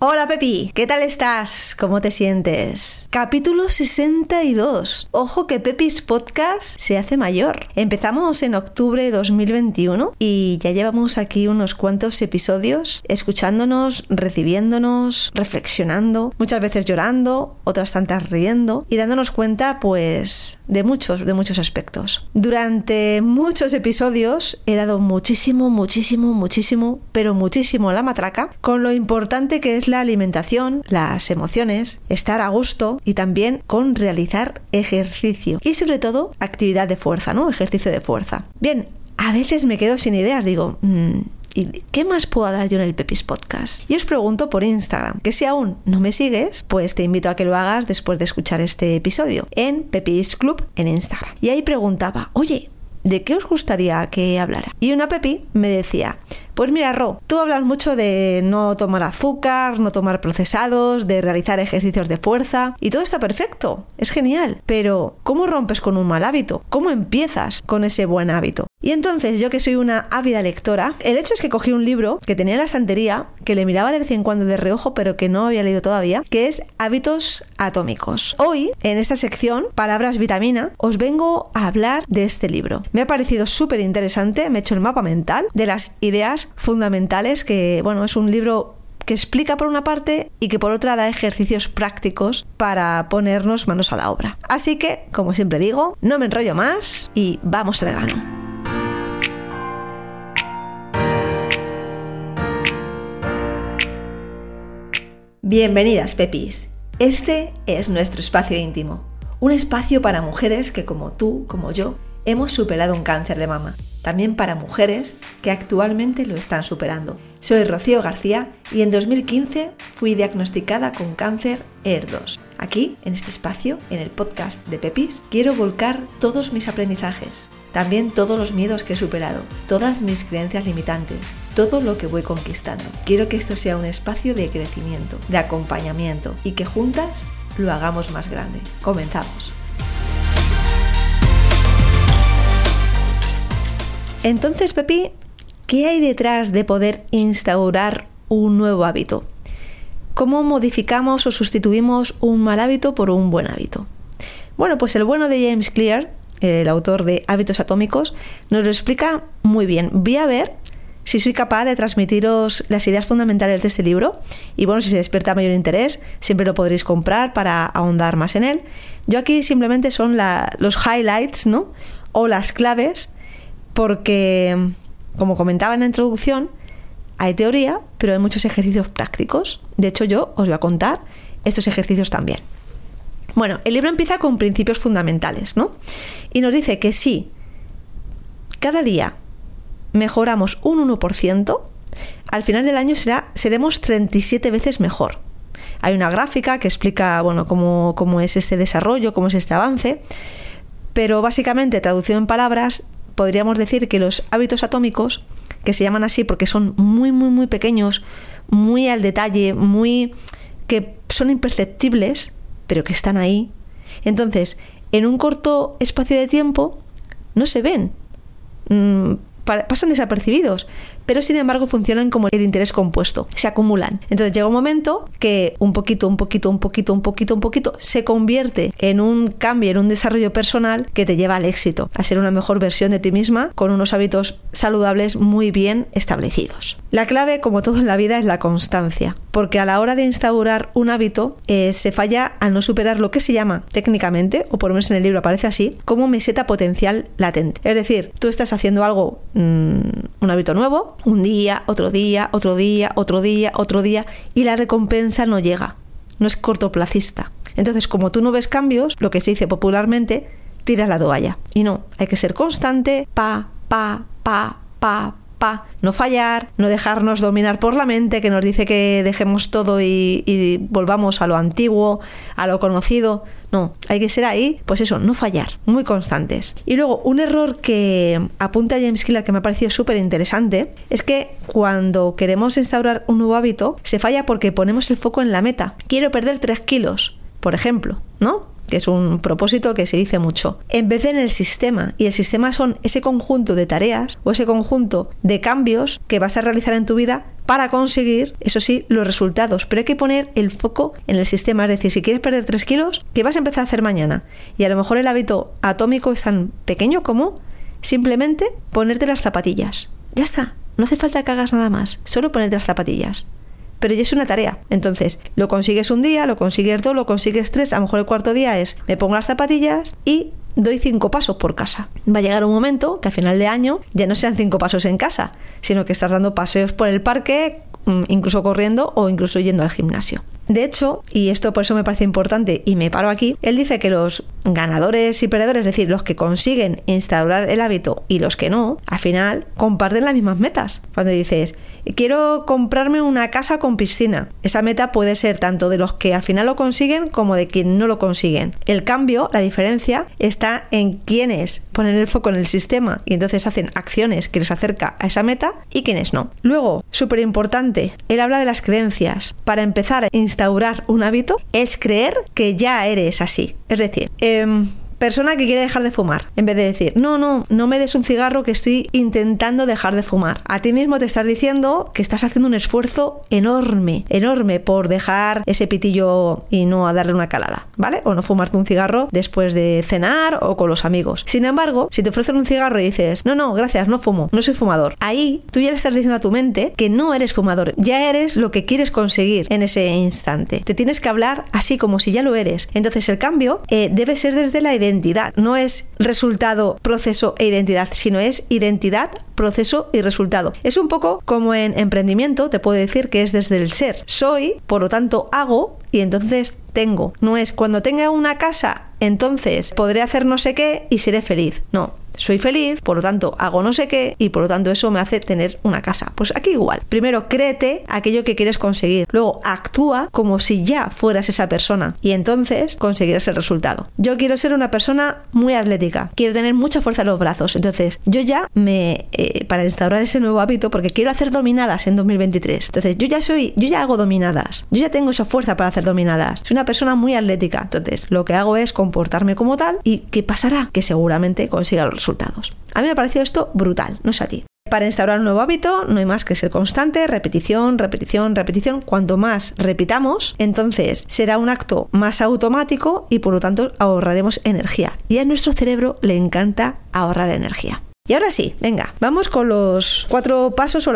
Hola Pepi, ¿qué tal estás? ¿Cómo te sientes? Capítulo 62. Ojo que Pepis Podcast se hace mayor. Empezamos en octubre de 2021 y ya llevamos aquí unos cuantos episodios escuchándonos, recibiéndonos, reflexionando, muchas veces llorando, otras tantas riendo y dándonos cuenta pues de muchos, de muchos aspectos. Durante muchos episodios he dado muchísimo, muchísimo, muchísimo, pero muchísimo la matraca con lo importante que es la alimentación, las emociones, estar a gusto y también con realizar ejercicio y sobre todo actividad de fuerza, ¿no? Ejercicio de fuerza. Bien, a veces me quedo sin ideas, digo, mm, ¿Y qué más puedo hablar yo en el Pepis Podcast? Y os pregunto por Instagram, que si aún no me sigues, pues te invito a que lo hagas después de escuchar este episodio, en Pepis Club en Instagram. Y ahí preguntaba, oye, ¿de qué os gustaría que hablara? Y una Pepi me decía, pues mira, Ro, tú hablas mucho de no tomar azúcar, no tomar procesados, de realizar ejercicios de fuerza, y todo está perfecto, es genial, pero ¿cómo rompes con un mal hábito? ¿Cómo empiezas con ese buen hábito? Y entonces yo que soy una ávida lectora, el hecho es que cogí un libro que tenía en la estantería, que le miraba de vez en cuando de reojo, pero que no había leído todavía, que es Hábitos Atómicos. Hoy, en esta sección, Palabras Vitamina, os vengo a hablar de este libro. Me ha parecido súper interesante, me he hecho el mapa mental de las ideas fundamentales que, bueno, es un libro que explica por una parte y que por otra da ejercicios prácticos para ponernos manos a la obra. Así que, como siempre digo, no me enrollo más y vamos al grano. Bienvenidas, Pepis. Este es nuestro espacio íntimo, un espacio para mujeres que como tú, como yo, hemos superado un cáncer de mama también para mujeres que actualmente lo están superando. Soy Rocío García y en 2015 fui diagnosticada con cáncer ER2. Aquí, en este espacio, en el podcast de Pepis, quiero volcar todos mis aprendizajes, también todos los miedos que he superado, todas mis creencias limitantes, todo lo que voy conquistando. Quiero que esto sea un espacio de crecimiento, de acompañamiento y que juntas lo hagamos más grande. Comenzamos. Entonces, Pepi, ¿qué hay detrás de poder instaurar un nuevo hábito? ¿Cómo modificamos o sustituimos un mal hábito por un buen hábito? Bueno, pues el bueno de James Clear, el autor de Hábitos Atómicos, nos lo explica muy bien. Voy a ver si soy capaz de transmitiros las ideas fundamentales de este libro y bueno, si se despierta mayor interés, siempre lo podréis comprar para ahondar más en él. Yo aquí simplemente son los highlights, ¿no? O las claves porque, como comentaba en la introducción, hay teoría, pero hay muchos ejercicios prácticos. De hecho, yo os voy a contar estos ejercicios también. Bueno, el libro empieza con principios fundamentales, ¿no? Y nos dice que si cada día mejoramos un 1%, al final del año será, seremos 37 veces mejor. Hay una gráfica que explica bueno, cómo, cómo es este desarrollo, cómo es este avance, pero básicamente, traducido en palabras, podríamos decir que los hábitos atómicos, que se llaman así porque son muy, muy, muy pequeños, muy al detalle, muy que son imperceptibles, pero que están ahí. Entonces, en un corto espacio de tiempo no se ven. Pasan desapercibidos, pero sin embargo funcionan como el interés compuesto, se acumulan. Entonces llega un momento que un poquito, un poquito, un poquito, un poquito, un poquito se convierte en un cambio, en un desarrollo personal que te lleva al éxito, a ser una mejor versión de ti misma con unos hábitos saludables muy bien establecidos. La clave, como todo en la vida, es la constancia, porque a la hora de instaurar un hábito eh, se falla al no superar lo que se llama técnicamente, o por lo menos en el libro aparece así, como meseta potencial latente. Es decir, tú estás haciendo algo, mm, un hábito nuevo, un día, otro día, otro día, otro día, otro día, y la recompensa no llega, no es cortoplacista. Entonces, como tú no ves cambios, lo que se dice popularmente, tiras la toalla. Y no, hay que ser constante, pa, pa, pa, pa, pa, no fallar, no dejarnos dominar por la mente que nos dice que dejemos todo y, y volvamos a lo antiguo, a lo conocido. No, hay que ser ahí, pues eso, no fallar, muy constantes. Y luego, un error que apunta James Killer que me ha parecido súper interesante es que cuando queremos instaurar un nuevo hábito, se falla porque ponemos el foco en la meta. Quiero perder 3 kilos, por ejemplo, ¿no? Que es un propósito que se dice mucho, en vez de en el sistema. Y el sistema son ese conjunto de tareas o ese conjunto de cambios que vas a realizar en tu vida para conseguir, eso sí, los resultados. Pero hay que poner el foco en el sistema. Es decir, si quieres perder 3 kilos, ¿qué vas a empezar a hacer mañana? Y a lo mejor el hábito atómico es tan pequeño como simplemente ponerte las zapatillas. Ya está. No hace falta que hagas nada más. Solo ponerte las zapatillas pero ya es una tarea. Entonces, lo consigues un día, lo consigues dos, lo consigues tres, a lo mejor el cuarto día es me pongo las zapatillas y doy cinco pasos por casa. Va a llegar un momento que a final de año ya no sean cinco pasos en casa, sino que estás dando paseos por el parque, mm, incluso corriendo o incluso yendo al gimnasio. De hecho, y esto por eso me parece importante y me paro aquí, él dice que los ganadores y perdedores, es decir, los que consiguen instaurar el hábito y los que no, al final comparten las mismas metas. Cuando dices, quiero comprarme una casa con piscina, esa meta puede ser tanto de los que al final lo consiguen como de quien no lo consiguen. El cambio, la diferencia, está en quienes ponen el foco en el sistema y entonces hacen acciones que les acerca a esa meta y quienes no. Luego, súper importante, él habla de las creencias. Para empezar a instaurar un hábito es creer que ya eres así. Es decir, Eh, persona que quiere dejar de fumar, en vez de decir, no, no, no me des un cigarro que estoy intentando dejar de fumar. A ti mismo te estás diciendo que estás haciendo un esfuerzo enorme, enorme por dejar ese pitillo y no a darle una calada, ¿vale? O no fumarte un cigarro después de cenar o con los amigos. Sin embargo, si te ofrecen un cigarro y dices, no, no, gracias, no fumo, no soy fumador, ahí tú ya le estás diciendo a tu mente que no eres fumador, ya eres lo que quieres conseguir en ese instante. Te tienes que hablar así como si ya lo eres. Entonces el cambio eh, debe ser desde la identidad identidad. No es resultado, proceso e identidad, sino es identidad, proceso y resultado. Es un poco como en emprendimiento, te puedo decir que es desde el ser. Soy, por lo tanto hago y entonces tengo. No es cuando tenga una casa, entonces podré hacer no sé qué y seré feliz. No, soy feliz, por lo tanto hago no sé qué y por lo tanto eso me hace tener una casa. Pues aquí igual. Primero créete aquello que quieres conseguir. Luego actúa como si ya fueras esa persona y entonces conseguirás el resultado. Yo quiero ser una persona muy atlética. Quiero tener mucha fuerza en los brazos. Entonces yo ya me... Eh, para instaurar ese nuevo hábito porque quiero hacer dominadas en 2023. Entonces yo ya soy... Yo ya hago dominadas. Yo ya tengo esa fuerza para hacer dominadas. Soy una persona muy atlética. Entonces lo que hago es comportarme como tal y ¿qué pasará? Que seguramente consiga los a mí me ha parecido esto brutal, no sé a ti. Para instaurar un nuevo hábito no hay más que ser constante, repetición, repetición, repetición. Cuanto más repitamos, entonces será un acto más automático y por lo tanto ahorraremos energía. Y a nuestro cerebro le encanta ahorrar energía. Y ahora sí, venga, vamos con los cuatro pasos o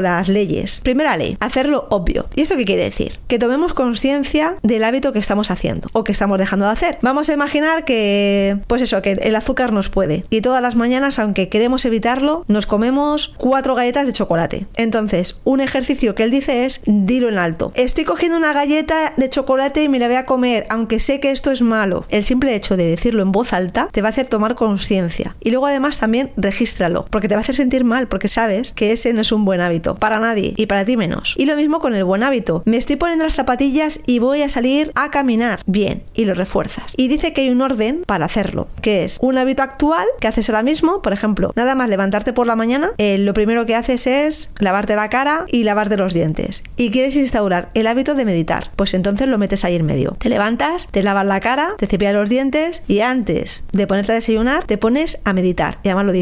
las, leyes. Primera ley, hacerlo obvio. ¿Y esto qué quiere decir? Que tomemos conciencia del hábito que estamos haciendo o que estamos dejando de hacer. Vamos a imaginar que, pues eso, que el azúcar nos puede. Y todas las mañanas, aunque queremos evitarlo, nos comemos cuatro galletas de chocolate. Entonces, un ejercicio que él dice es, dilo en alto. Estoy cogiendo una galleta de chocolate y me la voy a comer, aunque sé que esto es malo. El simple hecho de decirlo en voz alta te va a hacer tomar conciencia. Y luego además también regístralo, porque te va a hacer sentir mal, porque sabes que ese no es un buen hábito, para nadie y para ti menos. Y lo mismo con el buen hábito. Me estoy poniendo las zapatillas y voy a salir a caminar. Bien, y lo refuerzas. Y dice que hay un orden para hacerlo, que es un hábito actual que haces ahora mismo, por ejemplo, nada más levantarte por la mañana, eh, lo primero que haces es lavarte la cara y lavarte los dientes. Y quieres instaurar el hábito de meditar, pues entonces lo metes ahí en medio. Te levantas, te lavas la cara, te cepillas los dientes y antes de ponerte a desayunar te pones a meditar. Y además lo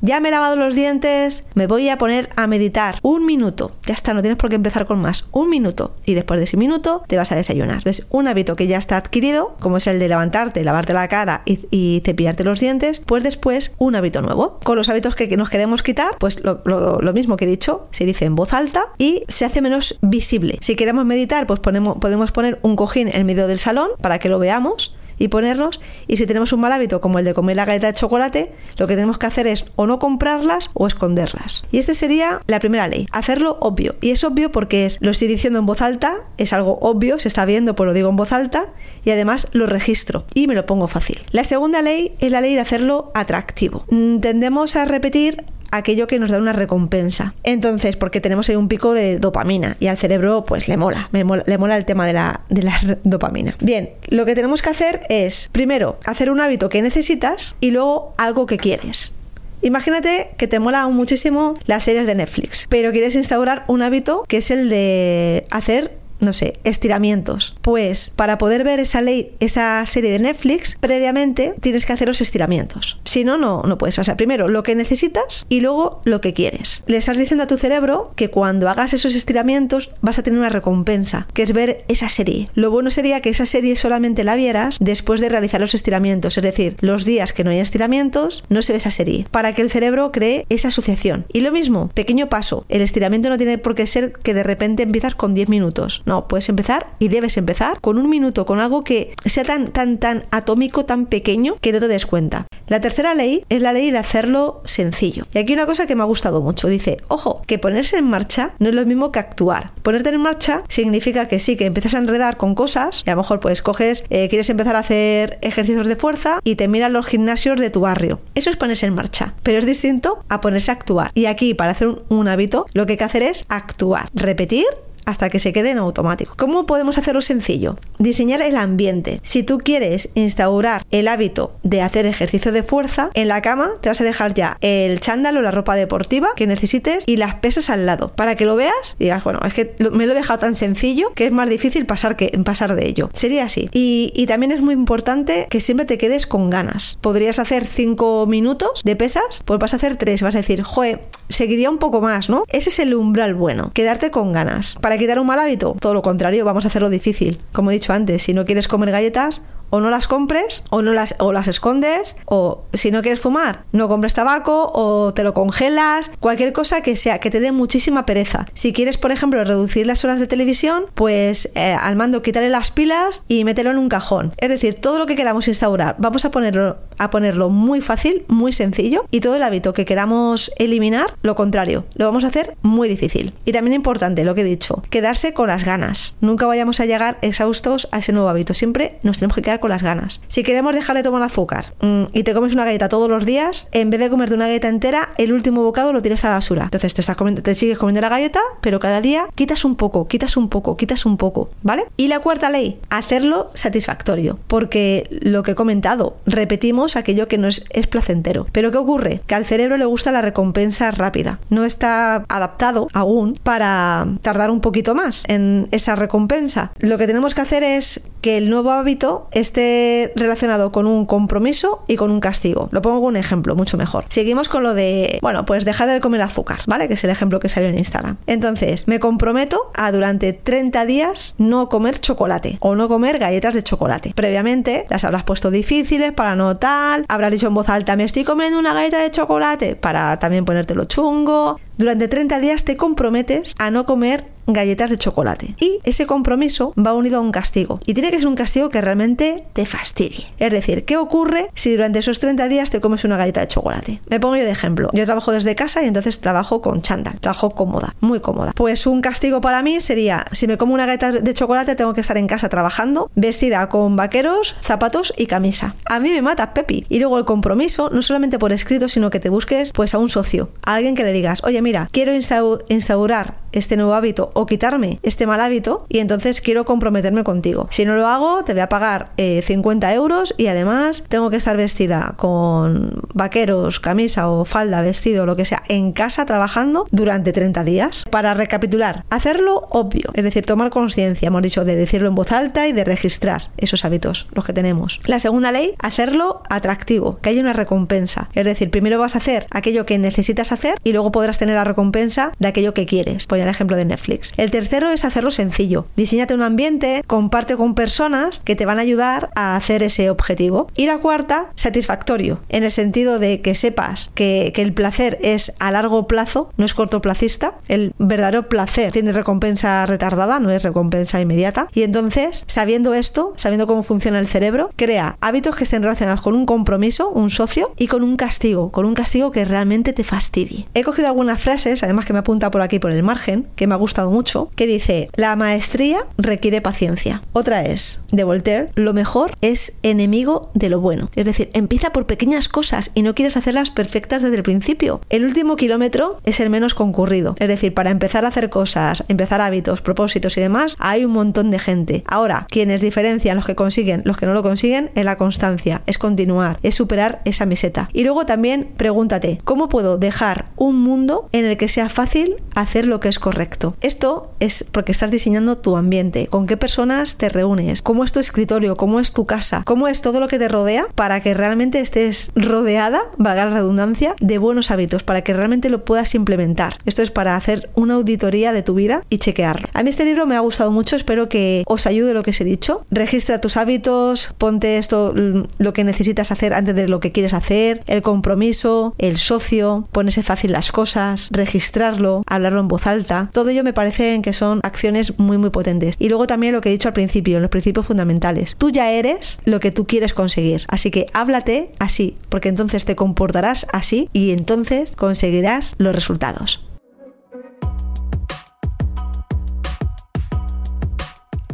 ya me he lavado los dientes, me voy a poner a meditar un minuto. Ya está, no tienes por qué empezar con más. Un minuto. Y después de ese minuto te vas a desayunar. Entonces, un hábito que ya está adquirido, como es el de levantarte, lavarte la cara y, cepillarte los dientes, pues después un hábito nuevo. Con los hábitos que nos queremos quitar, pues lo, lo mismo que he dicho, se dice en voz alta y se hace menos visible. Si queremos meditar, pues ponemos, podemos poner un cojín en medio del salón para que lo veamos y ponerlos. Y si tenemos un mal hábito como el de comer la galleta de chocolate, lo que tenemos que hacer es o no comprarlas o esconderlas. Y esta sería la primera ley, hacerlo obvio. Y es obvio porque lo estoy diciendo en voz alta, es algo obvio, se está viendo, pues lo digo en voz alta y además lo registro y me lo pongo fácil. La segunda ley es la ley de hacerlo atractivo. Mm, tendemos a repetir aquello que nos da una recompensa. Entonces, porque tenemos ahí un pico de dopamina y al cerebro pues le mola, le mola el tema de la, de la dopamina. Bien, lo que tenemos que hacer es, primero, hacer un hábito que necesitas y luego algo que quieres. Imagínate que te mola muchísimo las series de Netflix, pero quieres instaurar un hábito que es el de hacer no sé, estiramientos. Pues para poder ver esa ley, esa serie de Netflix, previamente tienes que hacer los estiramientos. Si no, no, no puedes. O sea, primero lo que necesitas y luego lo que quieres. Le estás diciendo a tu cerebro que cuando hagas esos estiramientos vas a tener una recompensa, que es ver esa serie. Lo bueno sería que esa serie solamente la vieras después de realizar los estiramientos. Es decir, los días que no hay estiramientos, no se ve esa serie. Para que el cerebro cree esa asociación. Y lo mismo, pequeño paso. El estiramiento no tiene por qué ser que de repente empiezas con 10 minutos. No, puedes empezar y debes empezar con un minuto, con algo que sea tan, tan, tan atómico, tan pequeño que no te des cuenta. La tercera ley es la ley de hacerlo sencillo. Y aquí una cosa que me ha gustado mucho. Dice, ojo, que ponerse en marcha no es lo mismo que actuar. Ponerte en marcha significa que sí, que empiezas a enredar con cosas y a lo mejor pues coges, eh, quieres empezar a hacer ejercicios de fuerza y te miran los gimnasios de tu barrio. Eso es ponerse en marcha, pero es distinto a ponerse a actuar. Y aquí para hacer un hábito lo que hay que hacer es actuar, repetir hasta que se quede en automático. ¿Cómo podemos hacerlo sencillo? Diseñar el ambiente. Si tú quieres instaurar el hábito de hacer ejercicio de fuerza, en la cama te vas a dejar ya el chándal o la ropa deportiva que necesites y las pesas al lado para que lo veas digas, bueno, es que me lo he dejado tan sencillo que es más difícil pasar, que, pasar de ello. Sería así. Y, y también es muy importante que siempre te quedes con ganas. Podrías hacer 5 minutos de pesas, pues vas a hacer 3. Vas a decir, joe, seguiría un poco más, ¿no? Ese es el umbral bueno, quedarte con ganas. Para quitar un mal hábito? Todo lo contrario, vamos a hacerlo difícil. Como he dicho antes, si no quieres comer galletas, o no las compres o no las o las escondes o si no quieres fumar no compres tabaco o te lo congelas cualquier cosa que sea que te dé muchísima pereza. Si quieres por ejemplo reducir las horas de televisión pues eh, al mando quítale las pilas y mételo en un cajón. Es decir todo lo que queramos instaurar vamos a ponerlo a ponerlo muy fácil muy sencillo y todo el hábito que queramos eliminar lo contrario lo vamos a hacer muy difícil. Y también importante lo que he dicho quedarse con las ganas. Nunca vayamos a llegar exhaustos a ese nuevo hábito siempre nos tenemos que quedar con las ganas. Si queremos dejar de tomar azúcar mm, y te comes una galleta todos los días, en vez de comerte una galleta entera, el último bocado lo tiras a basura. Entonces te, estás te sigues comiendo la galleta, pero cada día quitas un poco, quitas un poco, quitas un poco, ¿vale? Y la cuarta ley, hacerlo satisfactorio, porque lo que he comentado, repetimos aquello que no es placentero. Pero ¿qué ocurre? Que al cerebro le gusta la recompensa rápida. No está adaptado aún para tardar un poquito más en esa recompensa. Lo que tenemos que hacer es que el nuevo hábito esté relacionado con un compromiso y con un castigo. Lo pongo con un ejemplo mucho mejor. Seguimos con lo de, bueno, pues dejar de comer azúcar, ¿vale? Que es el ejemplo que salió en Instagram. Entonces, me comprometo a durante 30 días no comer chocolate o no comer galletas de chocolate. Previamente las habrás puesto difíciles para no tal, habrás dicho en voz alta, me estoy comiendo una galleta de chocolate para también ponértelo chungo. Durante 30 días te comprometes a no comer galletas de chocolate. Y ese compromiso va unido a un castigo. Y tiene que ser un castigo que realmente te fastidie. Es decir, ¿qué ocurre si durante esos 30 días te comes una galleta de chocolate? Me pongo yo de ejemplo. Yo trabajo desde casa y entonces trabajo con chándal. Trabajo cómoda, muy cómoda. Pues un castigo para mí sería, si me como una galleta de chocolate, tengo que estar en casa trabajando, vestida con vaqueros, zapatos y camisa. A mí me mata Pepi. Y luego el compromiso, no solamente por escrito, sino que te busques pues a un socio, a alguien que le digas, oye, mira, quiero instaurar este nuevo hábito o quitarme este mal hábito y entonces quiero comprometerme contigo. Si no lo hago, te voy a pagar 50 eh, euros y además tengo que estar vestida con vaqueros, camisa o falda, vestido, lo que sea, en casa trabajando durante 30 días. Para recapitular, hacerlo obvio, es decir, tomar conciencia, hemos dicho, de decirlo en voz alta y de registrar esos hábitos, los que tenemos. La segunda ley, hacerlo atractivo, que haya una recompensa. Es decir, primero vas a hacer aquello que necesitas hacer y luego podrás tener la recompensa de aquello que quieres. Por el ejemplo de Netflix. El tercero es hacerlo sencillo. Diseñate un ambiente, comparte con personas que te van a ayudar a hacer ese objetivo. Y la cuarta, satisfactorio, en el sentido de que sepas que, el placer es a largo plazo, no es cortoplacista. El verdadero placer tiene recompensa retardada, no es recompensa inmediata. Y entonces, sabiendo esto, sabiendo cómo funciona el cerebro, crea hábitos que estén relacionados con un compromiso, un socio, y con un castigo, con un castigo que realmente te fastidie. He cogido algunas frases, además que me apunta por aquí por el margen, que me ha gustado mucho, que dice, la maestría requiere paciencia. Otra es, de Voltaire, lo mejor es enemigo de lo bueno. Es decir, empieza por pequeñas cosas y no quieres hacerlas perfectas desde el principio. El último kilómetro es el menos concurrido. Es decir, para empezar a hacer cosas, empezar hábitos, propósitos y demás, hay un montón de gente. Ahora, quienes diferencian los que consiguen, los que no lo consiguen, es la constancia, es continuar, es superar esa meseta. Y luego también pregúntate, ¿cómo puedo dejar un mundo en el que sea fácil hacer lo que es correcto? Esto es porque estás diseñando tu ambiente, con qué personas te reúnes, cómo es tu escritorio, cómo es tu casa, cómo es todo lo que te rodea para que realmente estés rodeada, valga la redundancia, de buenos hábitos, para que realmente lo puedas implementar. Esto es para hacer una auditoría de tu vida y chequearlo. A mí este libro me ha gustado mucho, espero que os ayude lo que os he dicho. Registra tus hábitos, ponte esto, mm, lo que necesitas hacer antes de lo que quieres hacer, el compromiso, el socio, ponerse fácil las cosas, registrarlo, hablarlo en voz alta. Todo ello me parece que son acciones muy muy potentes. Y luego también lo que he dicho al principio, los principios fundamentales. Tú ya eres lo que tú quieres conseguir. Así que háblate así, porque entonces te comportarás así y entonces conseguirás los resultados.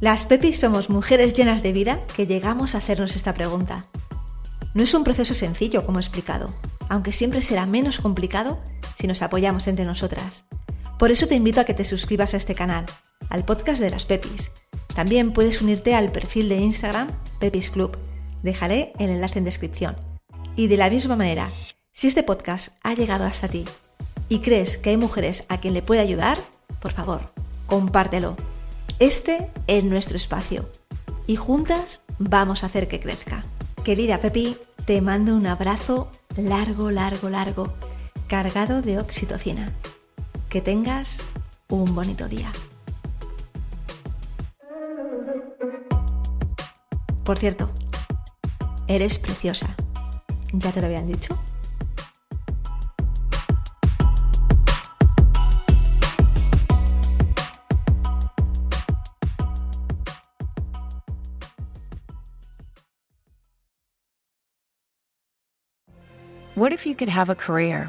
Las Pepis somos mujeres llenas de vida que llegamos a hacernos esta pregunta. No es un proceso sencillo, como he explicado, aunque siempre será menos complicado si nos apoyamos entre nosotras. Por eso te invito a que te suscribas a este canal, al podcast de las Pepis. También puedes unirte al perfil de Instagram Pepis Club. Dejaré el enlace en descripción. Y de la misma manera, si este podcast ha llegado hasta ti y crees que hay mujeres a quien le puede ayudar, por favor, compártelo este es nuestro espacio y juntas vamos a hacer que crezca. Querida Pepi, te mando un abrazo largo, largo, largo, cargado de oxitocina. Que tengas un bonito día. Por cierto, eres preciosa. ¿Ya te lo habían dicho? What if you could have a career